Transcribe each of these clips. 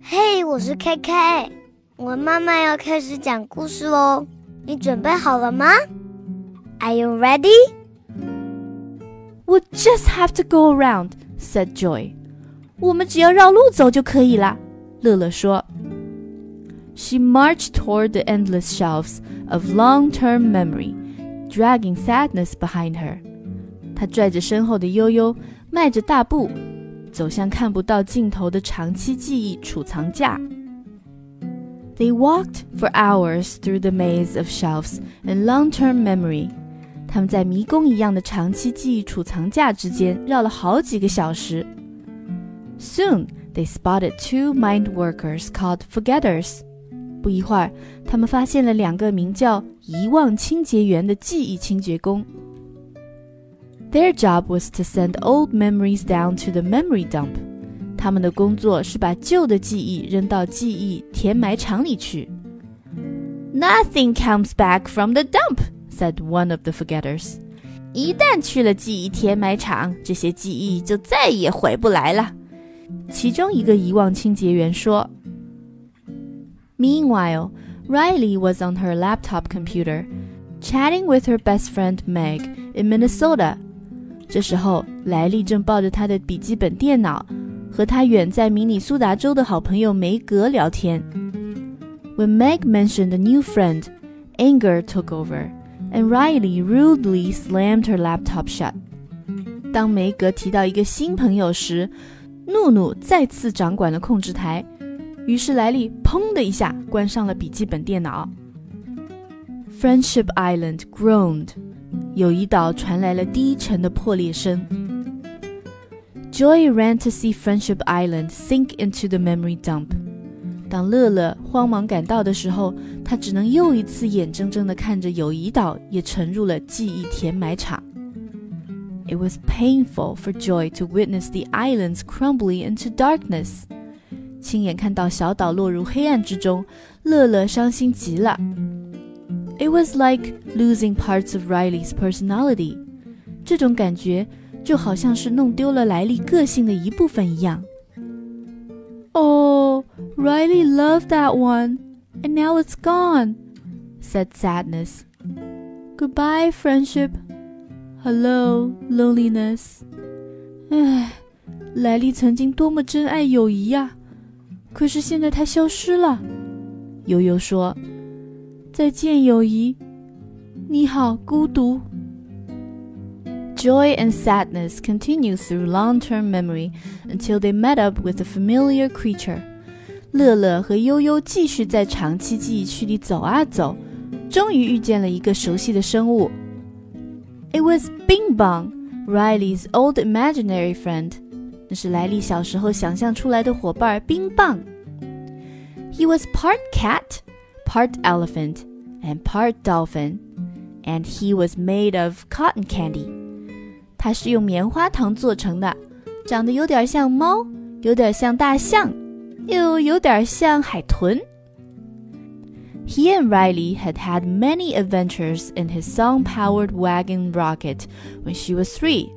嘿，我是 K K，我妈妈要开始讲故事喽，你准备好了吗？Are you ready? We'll just have to go around," said Joy. 我们只要绕路走就可以了，乐乐说。She marched toward the endless shelves of long-term memory, dragging sadness behind her. 她拽着身后的悠悠，迈着大步， 走向看不到尽头的长期记忆储藏架。They walked for hours through the maze of shelves and long-term memory. 他们在迷宫一样的长期记忆储藏架之间绕了好几个小时。Soon they spotted two mind workers called forgetters. 不一会儿，他们发现了两个名叫“遗忘清洁员”的记忆清洁工。Their job was to send old memories down to the memory dump. 他们的工作是把旧的记忆扔到记忆填埋场里去。Nothing comes back from the dump, said one of the forgetters. 一旦去了记忆填埋场，这些记忆就再也回不来了。其中一个遗忘清洁员说。Meanwhile, Riley was on her laptop computer, chatting with her best friend Meg in Minnesota. 这时候，莱利正抱着他的笔记本电脑，和他远在明尼苏达州的好朋友梅格聊天。When Meg mentioned a new friend, anger took over, and Riley rudely slammed her laptop shut. 当梅格提到一个新朋友时，怒怒再次掌管了控制台，于是莱利砰的一下关上了笔记本电脑。Friendship Island groaned. 友谊岛传来了低沉的破裂声。Joy ran to see Friendship Island sink into the memory dump。当乐乐慌忙赶到的时候，他只能又一次眼睁睁地看着友谊岛也沉入了记忆填埋场。It was painful for Joy to witness the islands crumbling into darkness。亲眼看到小岛落入黑暗之中，乐乐伤心极了。 It was like losing parts of Riley's personality。这种感觉就好像是弄丢了莱利个性的一部分一样。Oh, Riley loved that one, and now it's gone, said sadness. Goodbye, friendship. Hello, loneliness. 唉，莱利曾经多么珍爱友谊呀，可是现在它消失了。悠悠说。 再见，友谊。你好，孤独。Joy and sadness continue through long-term memory until they met up with a familiar creature. 乐乐和悠悠继续在长期记忆区里走啊走，终于遇见了一个熟悉的生物。It was Bing Bong, Riley's old imaginary friend. 那是莱利小时候想象出来的伙伴冰棒。He was part cat part elephant and part dolphin, and he was made of cotton candy. 它是用棉花糖做成的，长得有点像猫，有点像大象，又有点像海豚。He and Riley had had many adventures in his song-powered wagon rocket when she was three.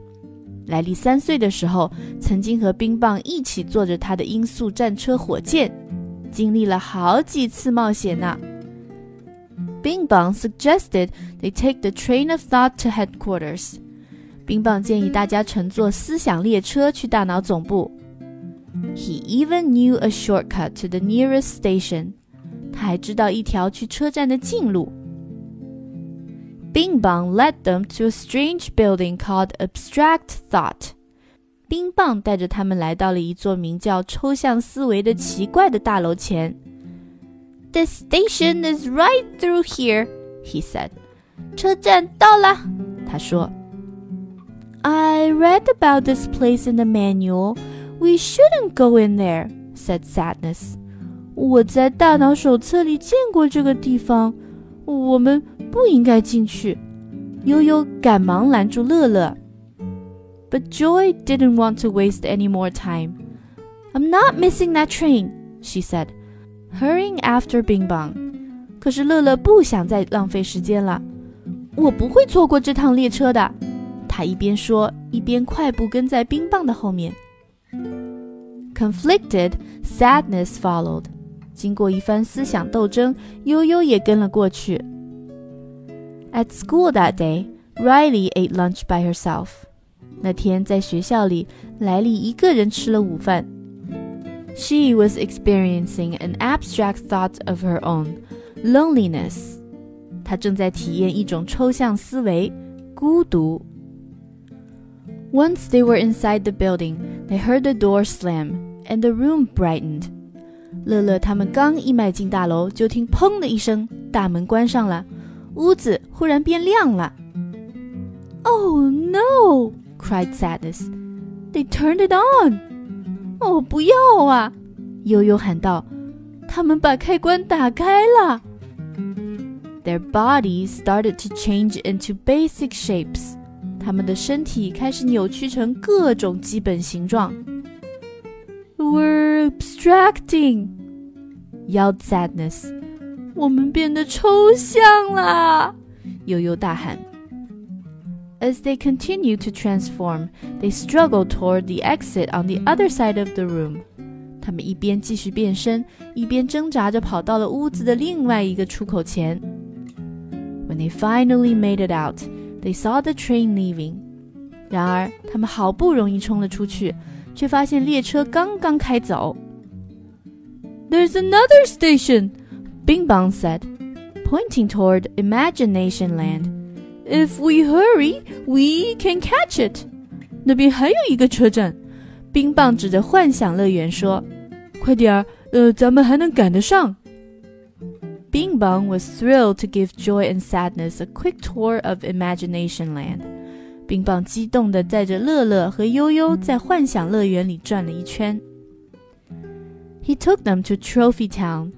莱利三岁的时候，曾经和冰棒一起坐着他的音速战车火箭。 经历了好几次冒险呢。Bing Bong suggested they take the train of thought to headquarters。冰棒建议大家乘坐思想列车去大脑总部。He even knew a shortcut to the nearest station。他还知道一条去车站的近路。Bing Bong led them to a strange building called Abstract Thought。 冰棒带着他们来到了一座名叫“抽象思维”的奇怪的大楼前。The station is right through here, he said. 车站到了，他说。I read about this place in the manual. We shouldn't go in there, said Sadness. 我在大脑手册里见过这个地方，我们不应该进去。悠悠赶忙拦住乐乐。but Joy didn't want to waste any more time. I'm not missing that train, she said, hurrying after Bing Bong. 可是乐乐不想再浪费时间了。我不会错过这趟列车的。他一边说，一边快步跟在冰棒的后面。 Conflicted, sadness followed. 经过一番思想斗争，悠悠也跟了过去。At school that day, Riley ate lunch by herself. 那天在学校里，莱莉一个人吃了午饭。She was experiencing an abstract thought of her own, loneliness. 她正在体验一种抽象思维，孤独。Once they were inside the building, they heard the door slam, and the room brightened. 乐乐他们刚一迈进大楼，就听“砰”的一声，大门关上了，屋子忽然变亮了。Oh no! cried Sadness. They turned it on. 哦，不要啊！悠悠喊道：“他们把开关打开了。” Their bodies started to change into basic shapes. 他们的身体开始扭曲成各种基本形状。We're abstracting, yelled Sadness. 我们变得抽象了，悠悠大喊。 As they continued to transform, they struggled toward the exit on the other side of the room. 他们一边继续变身，一边挣扎着跑到了屋子的另外一个出口前。When they finally made it out, they saw the train leaving. 然而，他们好不容易冲了出去，却发现列车刚刚开走。There's another station, Bing Bong said, pointing toward Imagination Land. If we hurry, we can catch it. 那边还有一个车站，冰棒指着幻想乐园说：“快点儿，呃，咱们还能赶得上。” Bing Bong was thrilled to give Joy and Sadness a quick tour of Imagination Land. 冰棒激动地载着乐乐和悠悠在幻想乐园里转了一圈。He took them to Trophy Town,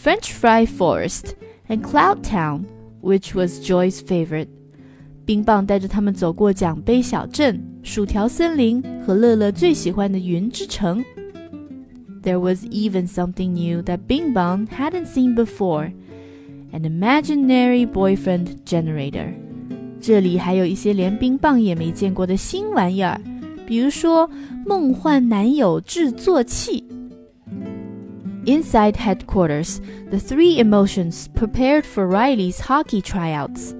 French Fry Forest, and Cloud Town, which was Joy's favorite. 冰棒带着他们走过奖杯小镇、薯条森林和乐乐最喜欢的云之城。There was even something new that Bing Bong hadn't seen before an imaginary boyfriend generator. 这里还有一些连冰棒也没见过的新玩意儿，比如说梦幻男友制作器。Inside headquarters, the three emotions prepared for Riley's hockey tryouts.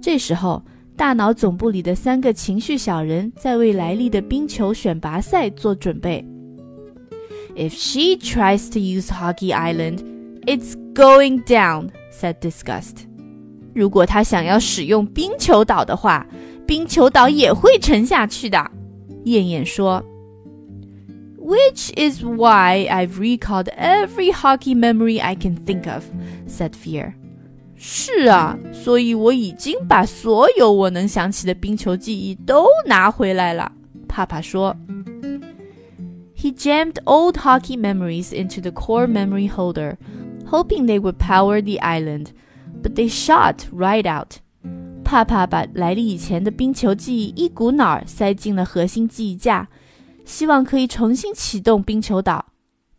这时候，大脑总部里的三个情绪小人在为莱利的冰球选拔赛做准备。If she tries to use Hockey Island, it's going down," said Disgust. 如果她想要使用冰球岛的话，冰球岛也会沉下去的。燕燕说。Which is why I've recalled every hockey memory I can think of," said Fear. 是啊，所以我已经把所有我能想起的冰球记忆都拿回来了。帕帕说。He jammed old hockey memories into the core memory holder, hoping they would power the island, but they shot right out. 帕帕把莱利以前的冰球记忆一股脑儿塞进了核心记忆架。希望可以重新启动冰球岛，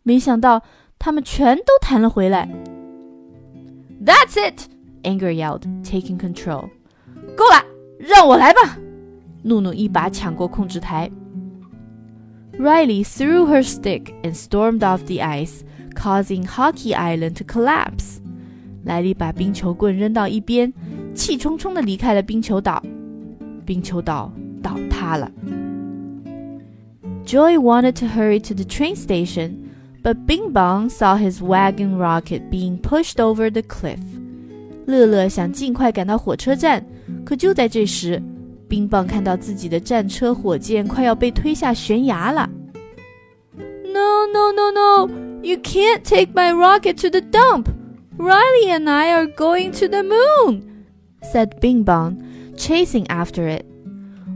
没想到他们全都弹了回来。That's it! Anger yelled, taking control. 够了，让我来吧！怒怒一把抢过控制台。Riley threw her stick and stormed off the ice, causing Hockey Island to collapse. 莱利把冰球棍扔到一边，气冲冲地离开了冰球岛。冰球岛倒塌了。Joy wanted to hurry to the train station, but Bing Bong saw his wagon rocket being pushed over the cliff. 乐乐想尽快赶到火车站，可就在这时，冰棒看到自己的战车火箭快要被推下悬崖了。No, no, no, no! You can't take my rocket to the dump. Riley and I are going to the moon," said Bing Bong, chasing after it.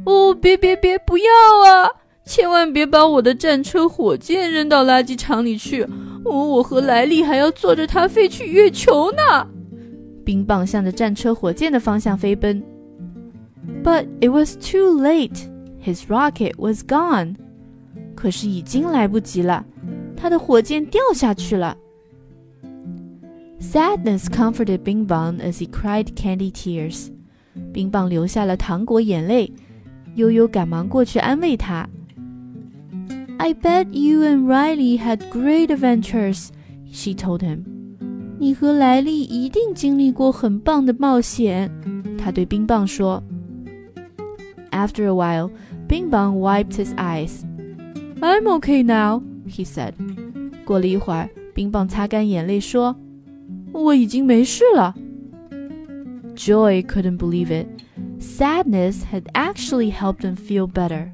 哦，别别别，不要啊！ 千万别把我的战车火箭扔到垃圾场里去！我我和莱利还要坐着它飞去月球呢。冰棒向着战车火箭的方向飞奔。But it was too late. His rocket was gone. 可是已经来不及了，他的火箭掉下去了。Sadness comforted Bing Bong as he cried candy tears. 冰棒流下了糖果眼泪，悠悠赶忙过去安慰他。I bet you and Riley had great adventures, she told him. 你和莱利一定经历过很棒的冒险，她对冰棒说。After a while, Bing Bong wiped his eyes. I'm okay now, he said. 过了一会儿，冰棒擦干眼泪说：“我已经没事了。” Joy couldn't believe it. Sadness had actually helped him feel better.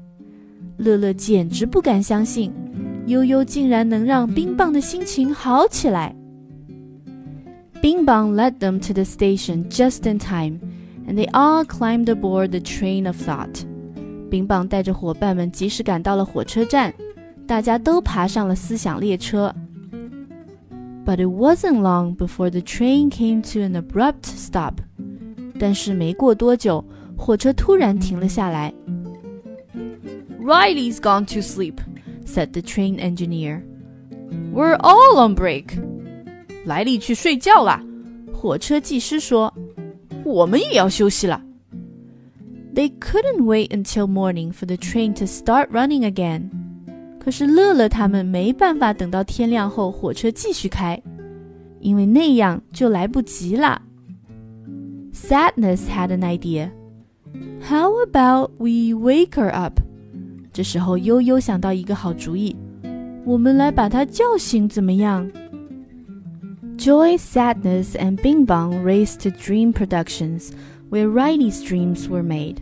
乐乐简直不敢相信，悠悠竟然能让冰棒的心情好起来。Bing Bong led them to the station just in time, and they all climbed aboard the train of thought. 冰棒带着伙伴们及时赶到了火车站，大家都爬上了思想列车。But it wasn't long before the train came to an abrupt stop. 但是没过多久，火车突然停了下来。Riley's gone to sleep, said the train engineer. We're all on break. 莱利去睡觉啦，火车技师说。我们也要休息了。They couldn't wait until morning for the train to start running again. 可是乐乐他们没办法等到天亮后火车继续开，因为那样就来不及了。Sadness had an idea. How about we wake her up? 这时候悠悠想到一个好主意，我们来把她叫醒，怎么样？Joy, Sadness, and Bing Bong raced to Dream Productions, where Riley's dreams were made.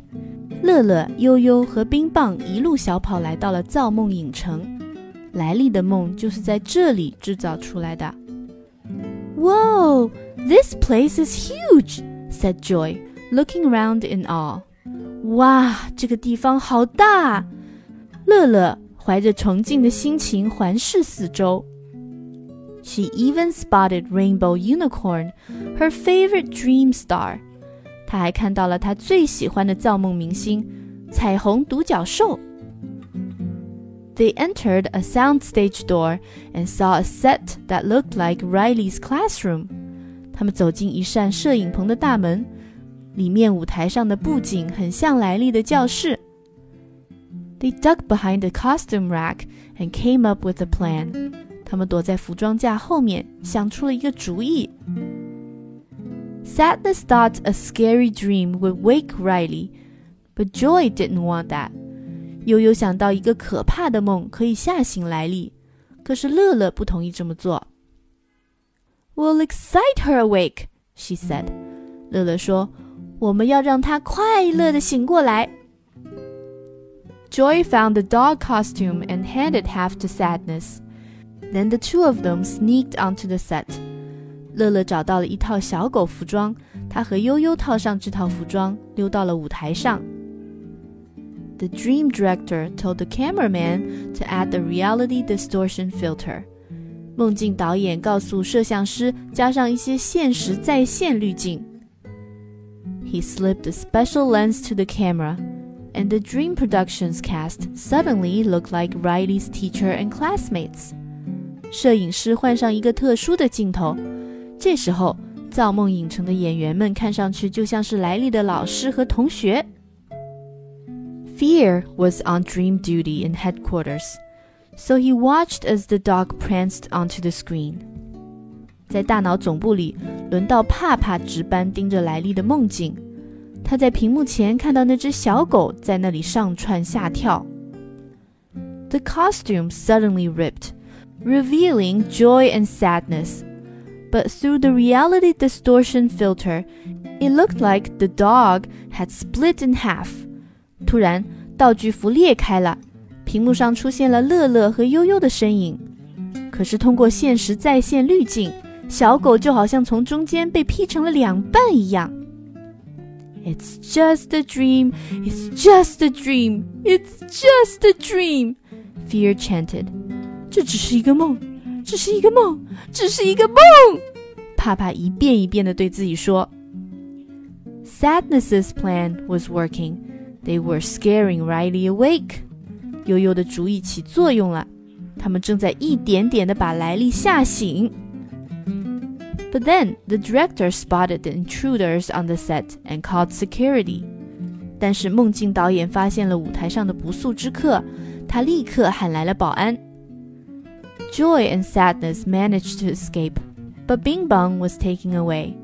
乐乐、悠悠和冰棒一路小跑来到了造梦影城，莱利的梦就是在这里制造出来的。Whoa, this place is huge! said Joy, looking around in awe. 哇，这个地方好大！ 乐乐怀着崇敬的心情环视四周。She even spotted Rainbow Unicorn, her favorite dream star. 她还看到了她最喜欢的造梦明星——彩虹独角兽。They entered a soundstage door and saw a set that looked like Riley's classroom. 他们走进一扇摄影棚的大门，里面舞台上的布景很像莱利的教室。 They ducked behind the costume rack and came up with a plan. 他们躲在服装架后面，想出了一个主意。Sadness thought a scary dream would wake Riley, but Joy didn't want that. 悠悠想到一个可怕的梦可以吓醒莱利，可是乐乐不同意这么做。We'll excite her awake, she said. 乐乐说：“我们要让她快乐的醒过来。” Joy found the dog costume and handed half to Sadness. Then the two of them sneaked onto the set. 乐乐找到了一套小狗服装，他和悠悠套上这套服装，溜到了舞台上。The dream director told the cameraman to add the reality distortion filter. 梦境导演告诉摄像师加上一些现实再现滤镜。He slipped a special lens to the camera, and the Dream Productions cast suddenly looked like Riley's teacher and classmates. 摄影师换上一个特殊的镜头，这时候造梦影城的演员们看上去就像是莱利的老师和同学。Fear was on dream duty in headquarters so he watched as the dog pranced onto the screen. 在大脑总部里，轮到帕帕值班盯着莱利的梦境。 他在屏幕前看到那只小狗在那里上窜下跳。The costume suddenly ripped, revealing joy and sadness. But through the reality distortion filter, it looked like the dog had split in half. 突然，道具服裂开了。屏幕上出现了乐乐和悠悠的身影，可是通过现实再现滤镜，小狗就好像从中间被劈成了两半一样。It's just a dream. It's just a dream. It's just a dream. Fear chanted. 这只是一个梦，只是一个梦，只是一个梦。帕帕一遍一遍地对自己说。Sadness's plan was working. They were scaring Riley awake. 悠悠的主意起作用了，他们正在一点点的把莱利吓醒。 But then the director spotted the intruders on the set and called security. 但是梦境导演发现了舞台上的不速之客， 他立刻喊来了保安。Joy and sadness managed to escape, but Bing Bong was taken away.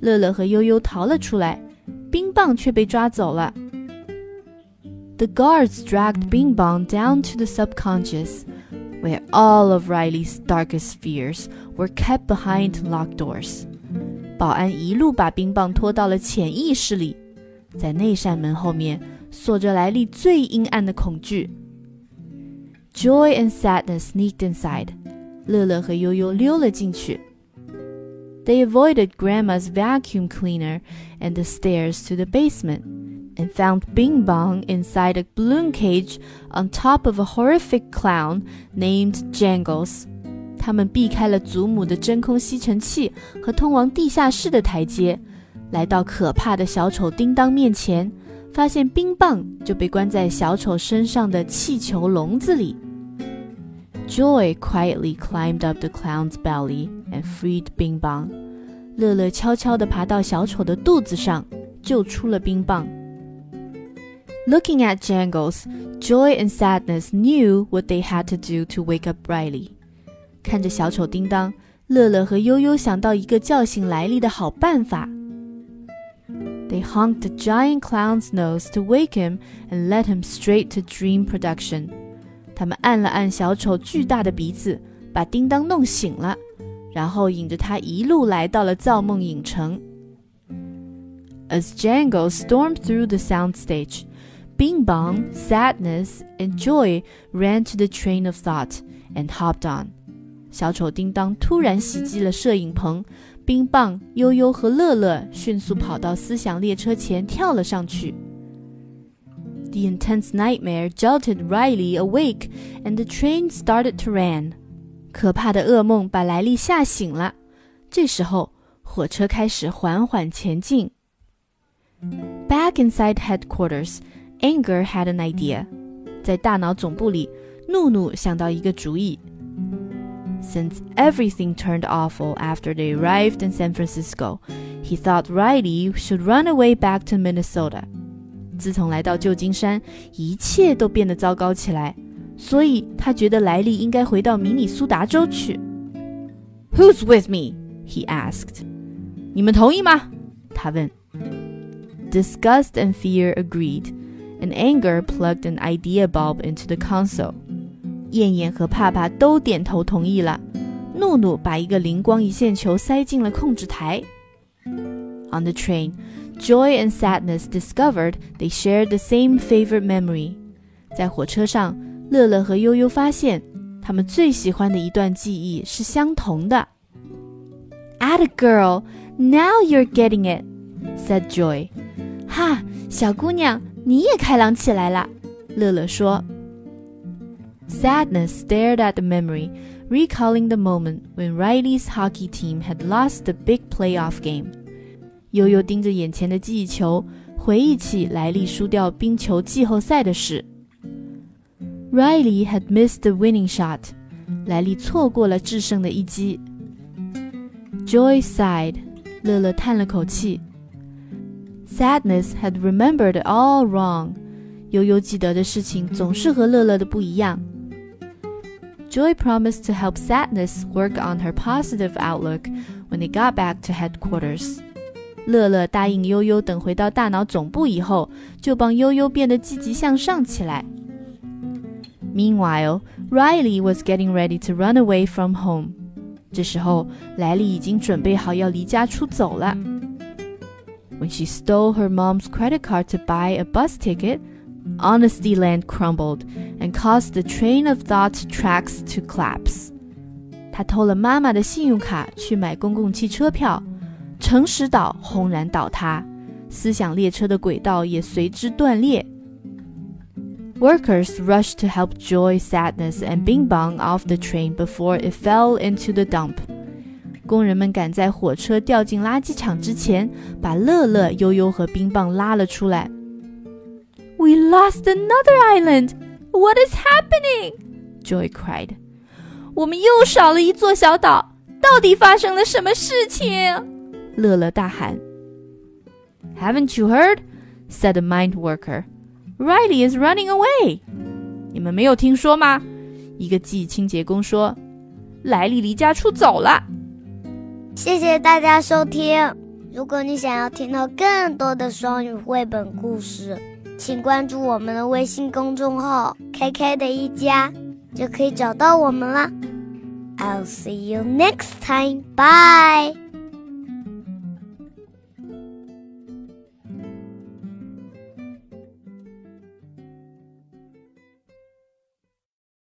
乐乐和悠悠逃了出来，冰棒却被抓走了。The guards dragged Bing Bong down to the subconscious, where all of Riley's darkest fears were kept behind locked doors. 保安一路把冰棒拖到了潜意识里，在那扇门后面锁着莱利最阴暗的恐惧。Joy and sadness sneaked inside. 乐乐和悠悠溜了进去。They avoided Grandma's vacuum cleaner and the stairs to the basement, and found Bing Bong inside a balloon cage on top of a horrific clown named Jangles. 他们避开了祖母的真空吸尘器和通往地下室的台阶，来到可怕的小丑叮当面前，发现冰棒就被关在小丑身上的气球笼子里。Joy quietly climbed up the clown's belly and freed Bing Bong. 乐乐悄悄地爬到小丑的肚子上，救出了冰棒。 Looking at Jangles, Joy and Sadness knew what they had to do to wake up Riley. 看着小丑叮当，乐乐和悠悠想到一个叫醒莱利的好办法。They honked the giant clown's nose to wake him and led him straight to Dream Production. 他们按了按小丑巨大的鼻子，把叮当弄醒了，然后引着他一路来到了造梦影城。As Jangles stormed through the soundstage, Bing Bong, Sadness, and Joy ran to the train of thought and hopped on. 小丑叮当突然袭击了摄影棚，冰棒、悠悠和乐乐迅速跑到思想列车前跳了上去。The intense nightmare jolted Riley awake, and the train started to run. 可怕的噩梦把莱利吓醒了。这时候，火车开始缓缓前进。Back inside headquarters, Anger had an idea. 在大脑总部里，怒怒想到一个主意。Since everything turned awful after they arrived in San Francisco, he thought Riley should run away back to Minnesota. 自从来到旧金山，一切都变得糟糕起来，所以他觉得莱利应该回到明尼苏达州去。Who's with me? He asked. 你们同意吗？他问。Disgust and fear agreed, and Anger plugged an idea bulb into the console. console。燕燕和帕帕都点头同意了。怒怒把一个灵光一现球塞进了控制台。On the train, Joy and Sadness discovered they shared the same favorite memory. memory。在火车上，乐乐和悠悠发现，他们最喜欢的一段记忆是相同的。At a girl, now you're getting it," said Joy. 哈，小姑娘，你也开朗起来了。乐乐说。Sadness stared at the memory, recalling the moment when Riley's hockey team had lost the big playoff game. 悠悠盯着眼前的记忆球，回忆起莱利输掉冰球季后赛的事。Riley had missed the winning shot，莱利错过了制胜的一击。Joy sighed，乐乐叹了口气。 Sadness had remembered all wrong，悠悠记得的事情总是和乐乐的不一样。Joy promised to help Sadness work on her positive outlook when they got back to headquarters. 乐乐答应悠悠，等回到大脑总部以后，就帮悠悠变得积极向上起来。Meanwhile, Riley was getting ready to run away from home. 这时候，莱利已经准备好要离家出走了。 When she stole her mom's credit card to buy a bus ticket, honesty land crumbled and caused the train of thought tracks to collapse. 她偷了妈妈的信用卡去买公共汽车票。诚实岛轰然倒塌，思想列车的轨道也随之断裂。Workers rushed to help Joy, Sadness, and Bing Bong off the train before it fell into the dump. 工人们赶在火车掉进垃圾场之前，把乐乐、悠悠和冰棒拉了出来。We lost another island. What is happening? Joy cried. 我们又少了一座小岛，到底发生了什么事情？乐乐大喊：“Haven't you heard?” said the mind worker. “Riley is running away.” 你们没有听说吗？一个记忆清洁工说：“莱利离家出走了。”谢谢大家收听。如果你想要听到更多的双语绘本故事，请关注我们的微信公众号 “KK 的一家”，就可以找到我们了。I'll see you next time. Bye.